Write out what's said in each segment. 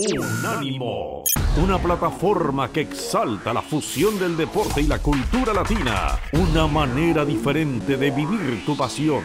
Unánimo, una plataforma que exalta la fusión del deporte y la cultura latina, una manera diferente de vivir tu pasión.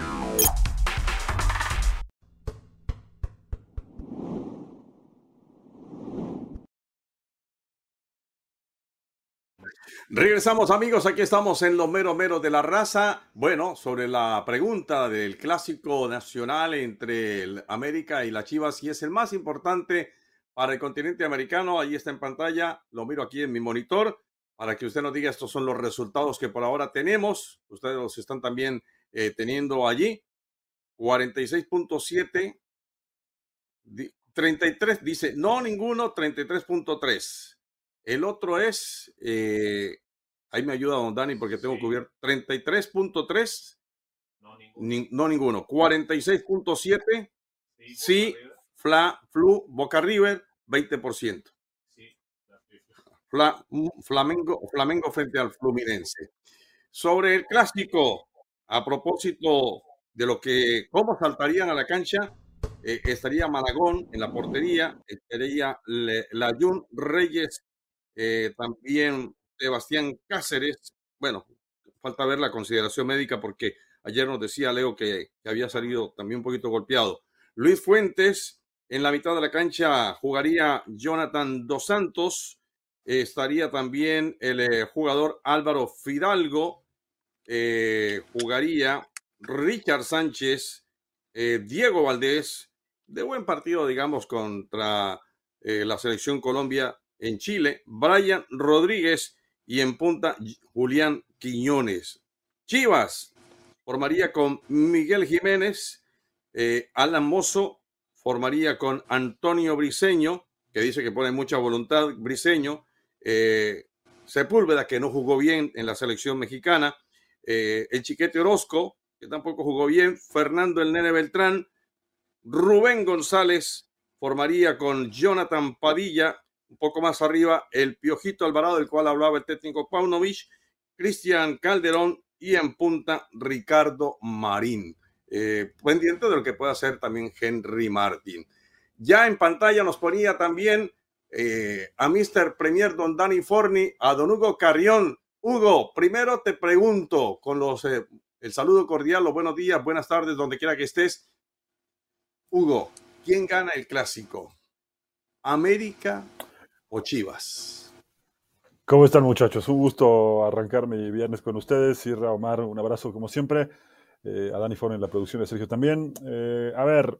Regresamos amigos, aquí estamos en los mero mero de la raza. Bueno, sobre la pregunta del clásico nacional entre América y la Chivas, si es el más importante para el continente americano, ahí está en pantalla, lo miro aquí en mi monitor, para que usted nos diga, estos son los resultados que por ahora tenemos, ustedes los están también eh, teniendo allí, 46.7, 33, dice, no ninguno, 33.3. El otro es, eh, ahí me ayuda don Dani porque tengo cubierto 33.3. No ninguno. no ninguno. 46.7. Sí, Fla, Flu, Boca River, 20%. Fla, Flamengo, Flamengo frente al Fluminense. Sobre el clásico, a propósito de lo que, cómo saltarían a la cancha, eh, estaría Malagón en la portería, estaría Layun Reyes eh, también Sebastián Cáceres, bueno, falta ver la consideración médica porque ayer nos decía Leo que, había salido también un poquito golpeado. Luis Fuentes, en la mitad de la cancha jugaría Jonathan Dos Santos, estaría también el eh, jugador Álvaro Fidalgo, eh, jugaría Richard Sánchez, Diego Valdés, de buen partido, digamos, contra la selección Colombia, en Chile, Brian Rodríguez y en punta Julián Quiñones. Chivas formaría con Miguel Jiménez, eh, Alan Mozo formaría con Antonio Briseño, que dice que pone mucha voluntad, Briseño, eh, Sepúlveda, que no jugó bien en la selección mexicana, eh, el Chiquete Orozco, que tampoco jugó bien, Fernando El Nene Beltrán, Rubén González formaría con Jonathan Padilla, un poco más arriba, el Piojito Alvarado, del cual hablaba el técnico Paunovic, Cristian Calderón y en punta Ricardo Marín. Eh, pendiente de lo que pueda hacer también Henry Martin. Ya en pantalla nos ponía también eh, a Mr. Premier Don Danny Forni, a Don Hugo Carrión. Hugo, primero te pregunto con los eh, el saludo cordial, los buenos días, buenas tardes, donde quiera que estés. Hugo, ¿quién gana el clásico? ¿América o Chivas. ¿Cómo están muchachos? Un gusto arrancar mi viernes con ustedes. Sirra Omar, un abrazo como siempre. Eh, a Dani Forn en la producción de Sergio también. Eh, a ver,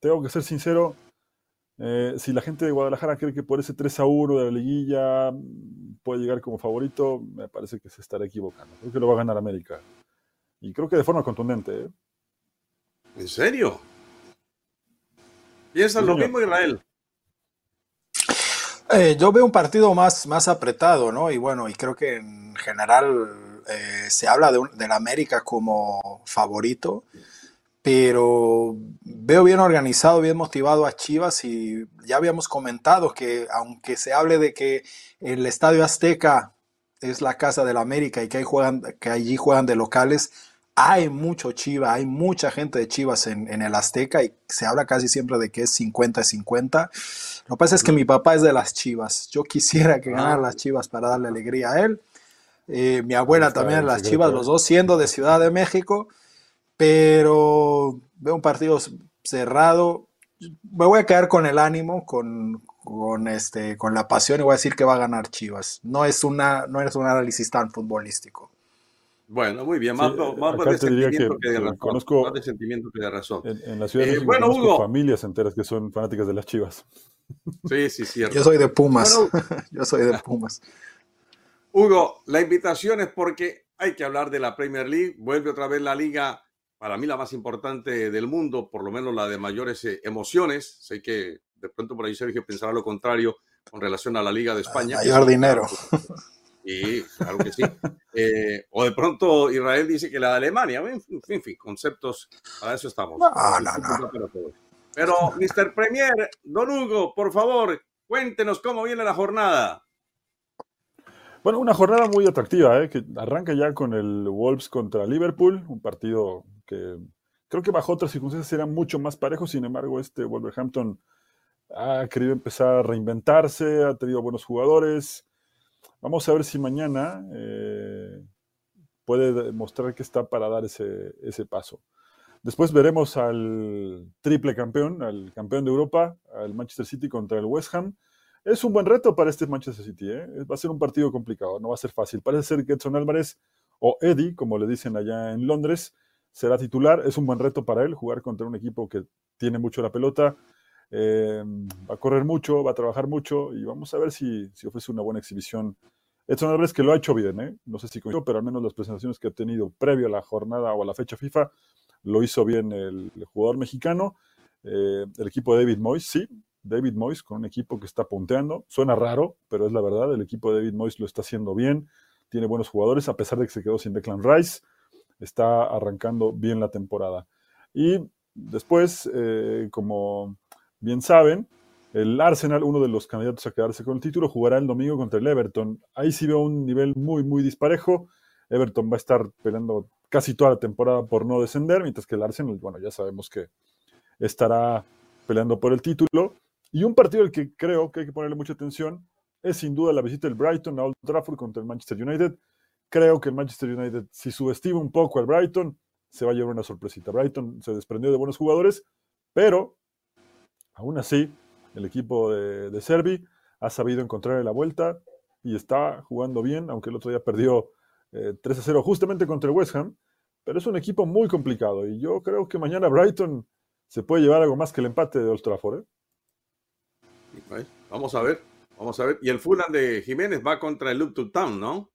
tengo que ser sincero. Eh, si la gente de Guadalajara cree que por ese 3 a 1 de la liguilla puede llegar como favorito, me parece que se estará equivocando. Creo que lo va a ganar América. Y creo que de forma contundente. ¿En serio? ¿Piensas lo mismo, Israel? Eh, yo veo un partido más, más apretado, ¿no? Y bueno, y creo que en general eh, se habla de, de, la América como favorito, pero veo bien organizado, bien motivado a Chivas y ya habíamos comentado que aunque se hable de que el Estadio Azteca es la casa de la América y que, ahí juegan, que allí juegan de locales, hay mucho Chiva, hay mucha gente de Chivas en, en, el Azteca y se habla casi siempre de que es 50-50. Lo que pasa es que mi papá es de las Chivas. Yo quisiera que ganaran las Chivas para darle alegría a él. Eh, mi abuela también de las Chivas, los dos siendo de Ciudad de México, pero veo un partido cerrado. Me voy a quedar con el ánimo, con, con, este, con la pasión y voy a decir que va a ganar Chivas. No es, una, no es un análisis tan futbolístico. Bueno, muy bien, más, más, de sentimiento que, de razón. Conozco más de sentimiento que de razón. En, la ciudad de eh, México bueno, Hugo. familias enteras que son fanáticas de las chivas. Sí, sí, cierto. Yo soy de Pumas. Yo soy de Pumas. Hugo, la invitación es porque hay que hablar de la Premier League. Vuelve otra vez la liga, para mí la más importante del mundo, por lo menos la de mayores eh, emociones. Sé que de pronto por ahí Sergio pensará lo contrario con relación a la Liga de España. Mayor dinero. Sí, claro que sí. Eh, o de pronto Israel dice que la de Alemania, en fin, conceptos, para eso estamos. No, no, no. Pero, Mr. Premier, don Hugo, por favor, cuéntenos cómo viene la jornada. Bueno, una jornada muy atractiva, ¿eh? que arranca ya con el Wolves contra Liverpool, un partido que creo que bajo otras circunstancias era mucho más parejo, sin embargo, este Wolverhampton ha querido empezar a reinventarse, ha tenido buenos jugadores. Vamos a ver si mañana eh, puede demostrar que está para dar ese, ese paso. Después veremos al triple campeón, al campeón de Europa, al Manchester City contra el West Ham. Es un buen reto para este Manchester City. ¿eh? Va a ser un partido complicado, no va a ser fácil. Parece ser que Edson Álvarez o Eddie, como le dicen allá en Londres, será titular. Es un buen reto para él jugar contra un equipo que tiene mucho la pelota, eh, va a correr mucho, va a trabajar mucho y vamos a ver si, ofrece una buena exhibición. Edson Álvarez que lo ha hecho bien, ¿eh? no sé si con pero al menos las presentaciones que ha tenido previo a la jornada o a la fecha FIFA lo hizo bien el, jugador mexicano. Eh, el equipo de David Moyes, sí, David Moyes con un equipo que está punteando. Suena raro, pero es la verdad, el equipo de David Moyes lo está haciendo bien, tiene buenos jugadores, a pesar de que se quedó sin Declan Rice está arrancando bien la temporada. Y después, eh, como bien saben, el Arsenal, uno de los candidatos a quedarse con el título, jugará el domingo contra el Everton. Ahí sí veo un nivel muy, muy disparejo. Everton va a estar peleando casi toda la temporada por no descender, mientras que el Arsenal, bueno, ya sabemos que estará peleando por el título. Y un partido al que creo que hay que ponerle mucha atención es sin duda la visita del Brighton a Old Trafford contra el Manchester United. Creo que el Manchester United, si subestima un poco al Brighton, se va a llevar una sorpresita. Brighton se desprendió de buenos jugadores, pero aún así, el equipo de, de Servi ha sabido encontrarle la vuelta y está jugando bien, aunque el otro día perdió 3 eh, a 0 justamente contra el West Ham, pero es un equipo muy complicado y yo creo que mañana Brighton se puede llevar algo más que el empate de Old Trafford. ¿eh? Vamos a ver, vamos a ver. Y el Fulham de Jiménez va contra el Luton Town, ¿no?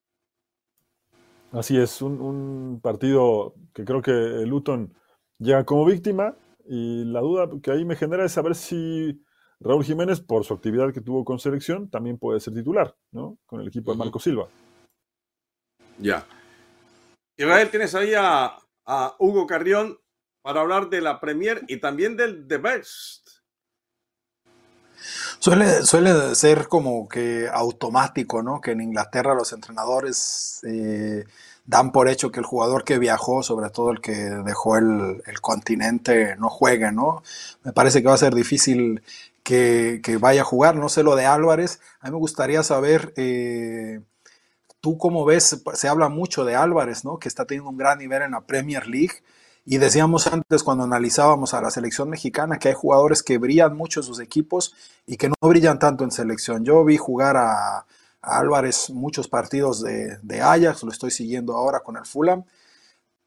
Así es, un, partido que creo que Luton llega como víctima y la duda que ahí me genera es saber si Raúl Jiménez, por su actividad que tuvo con selección, también puede ser titular, ¿no? Con el equipo de Marco Silva. Ya. Israel, tienes ahí a, Hugo Carrión para hablar de la Premier y también del The Best. Suele, suele ser como que automático, ¿no? Que en Inglaterra los entrenadores eh, dan por hecho que el jugador que viajó, sobre todo el que dejó el, continente, no juegue, ¿no? Me parece que va a ser difícil que, vaya a jugar. No sé lo de Álvarez. A mí me gustaría saber, eh, tú cómo ves, se habla mucho de Álvarez, ¿no? Que está teniendo un gran nivel en la Premier League. Y decíamos antes cuando analizábamos a la selección mexicana que hay jugadores que brillan mucho en sus equipos y que no brillan tanto en selección. Yo vi jugar a, Álvarez muchos partidos de, de, Ajax, lo estoy siguiendo ahora con el Fulham.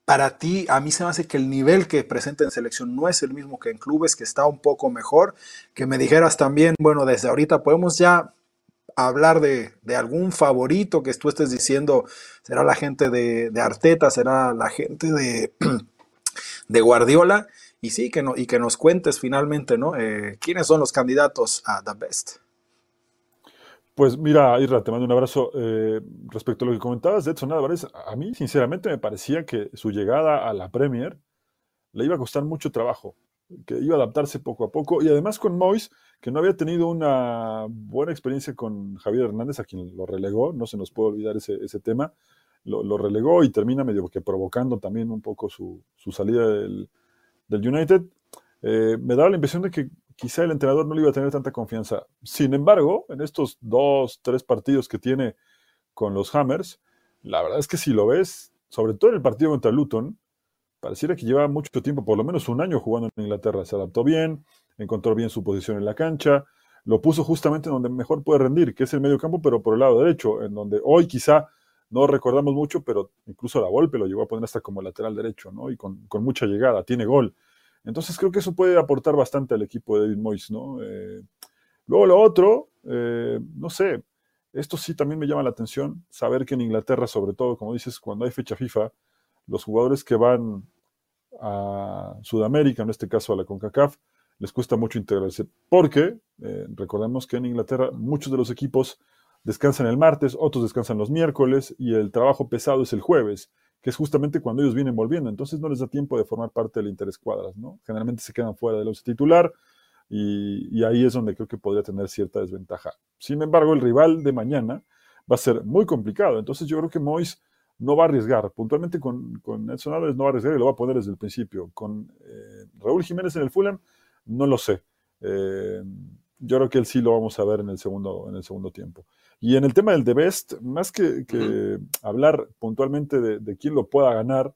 Para ti, a mí se me hace que el nivel que presenta en selección no es el mismo que en clubes, que está un poco mejor. Que me dijeras también, bueno, desde ahorita podemos ya hablar de, algún favorito que tú estés diciendo, será la gente de, Arteta, será la gente de, de Guardiola, y sí, que, no, y que nos cuentes finalmente, ¿no? Eh, ¿Quiénes son los candidatos a The Best? Pues mira, Irra, te mando un abrazo. Eh, respecto a lo que comentabas de Edson Álvarez, a mí sinceramente me parecía que su llegada a la Premier le iba a costar mucho trabajo, que iba a adaptarse poco a poco y además con Mois, que no había tenido una buena experiencia con Javier Hernández, a quien lo relegó, no se nos puede olvidar ese, tema, lo, relegó y termina medio que provocando también un poco su, salida del, United. Eh, me daba la impresión de que quizá el entrenador no le iba a tener tanta confianza. Sin embargo, en estos dos, tres partidos que tiene con los Hammers, la verdad es que si lo ves, sobre todo en el partido contra Luton, pareciera que lleva mucho tiempo, por lo menos un año jugando en Inglaterra. Se adaptó bien, encontró bien su posición en la cancha, lo puso justamente donde mejor puede rendir, que es el medio campo, pero por el lado derecho, en donde hoy quizá no recordamos mucho, pero incluso la golpe lo llegó a poner hasta como lateral derecho, ¿no? Y con, mucha llegada, tiene gol. Entonces creo que eso puede aportar bastante al equipo de David Moyes, ¿no? Eh, luego lo otro, eh, no sé, esto sí también me llama la atención, saber que en Inglaterra, sobre todo, como dices, cuando hay fecha FIFA, los jugadores que van a Sudamérica, en este caso a la CONCACAF, les cuesta mucho integrarse, porque eh, recordemos que en Inglaterra muchos de los equipos descansan el martes, otros descansan los miércoles y el trabajo pesado es el jueves, que es justamente cuando ellos vienen volviendo, entonces no les da tiempo de formar parte del interescuadras, ¿no? Generalmente se quedan fuera del once titular y, ahí es donde creo que podría tener cierta desventaja. Sin embargo, el rival de mañana va a ser muy complicado, entonces yo creo que Mois no va a arriesgar. Puntualmente con, con Edson Álvarez no va a arriesgar y lo va a poner desde el principio. Con eh, Raúl Jiménez en el Fulham, no lo sé. Eh, yo creo que él sí lo vamos a ver en el segundo, en el segundo tiempo. Y en el tema del The Best, más que, hablar puntualmente de, quién lo pueda ganar,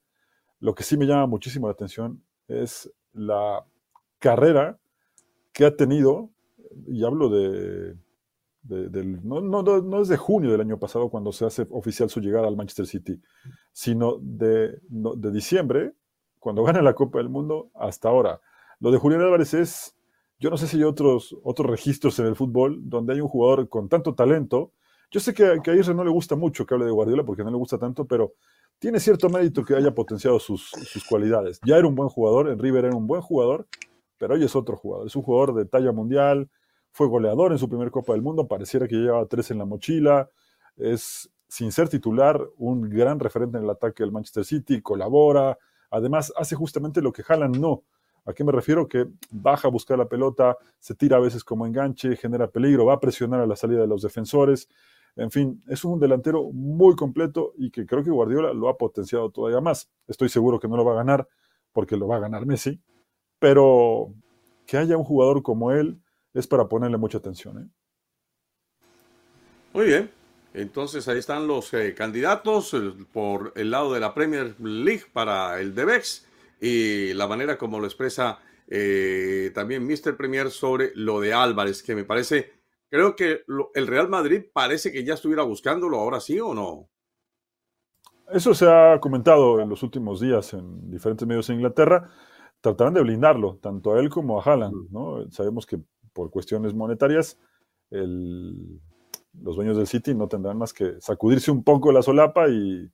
lo que sí me llama muchísimo la atención es la carrera que ha tenido, y hablo de, no, no, no, es de junio del año pasado cuando se hace oficial su llegada al Manchester City, sino de, de diciembre, cuando gana la Copa del Mundo, hasta ahora. Lo de Julián Álvarez es yo no sé si hay otros, otros registros en el fútbol donde hay un jugador con tanto talento. Yo sé que, a Isra no le gusta mucho que hable de Guardiola porque no le gusta tanto, pero tiene cierto mérito que haya potenciado sus, cualidades. Ya era un buen jugador, en River era un buen jugador, pero hoy es otro jugador. Es un jugador de talla mundial, fue goleador en su primer Copa del Mundo, pareciera que llevaba tres en la mochila, es, sin ser titular, un gran referente en el ataque del Manchester City, colabora, además hace justamente lo que Haaland no, ¿A qué me refiero? Que baja a buscar la pelota, se tira a veces como enganche, genera peligro, va a presionar a la salida de los defensores. En fin, es un delantero muy completo y que creo que Guardiola lo ha potenciado todavía más. Estoy seguro que no lo va a ganar porque lo va a ganar Messi, pero que haya un jugador como él es para ponerle mucha atención. ¿eh? Muy bien, entonces ahí están los eh, candidatos por el lado de la Premier League para el Debex y la manera como lo expresa eh, también Mr. Premier sobre lo de Álvarez, que me parece, creo que el Real Madrid parece que ya estuviera buscándolo, ahora sí o no. Eso se ha comentado en los últimos días en diferentes medios en Inglaterra. Tratarán de blindarlo, tanto a él como a Haaland. ¿no? Sabemos que por cuestiones monetarias los dueños del City no tendrán más que sacudirse un poco la solapa y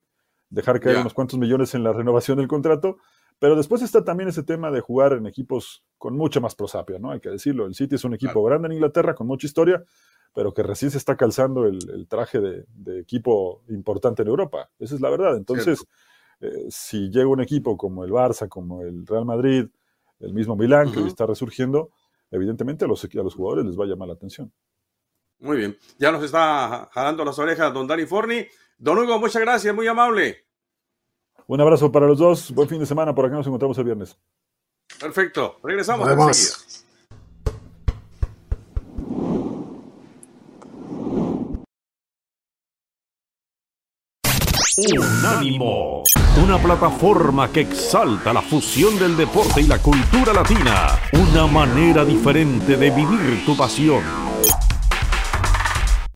dejar caer unos cuantos millones en la renovación del contrato pero después está también ese tema de jugar en equipos con mucha más prosapia, ¿no? Hay que decirlo. El City es un equipo grande en Inglaterra, con mucha historia, pero que recién se está calzando el, traje de, equipo importante en Europa. Esa es la verdad. Entonces, eh, si llega un equipo como el Barça, como el Real Madrid, el mismo Milán, que está resurgiendo, evidentemente a los, a los jugadores les va a llamar la atención. Muy bien. Ya nos está jalando las orejas don Dani Forni. Don Hugo, muchas gracias, muy amable. Un abrazo para los dos. Buen fin de semana. Por acá nos encontramos el viernes. Perfecto. Regresamos. Unánimo, una plataforma que exalta la fusión del deporte y la cultura latina, una manera diferente de vivir tu pasión.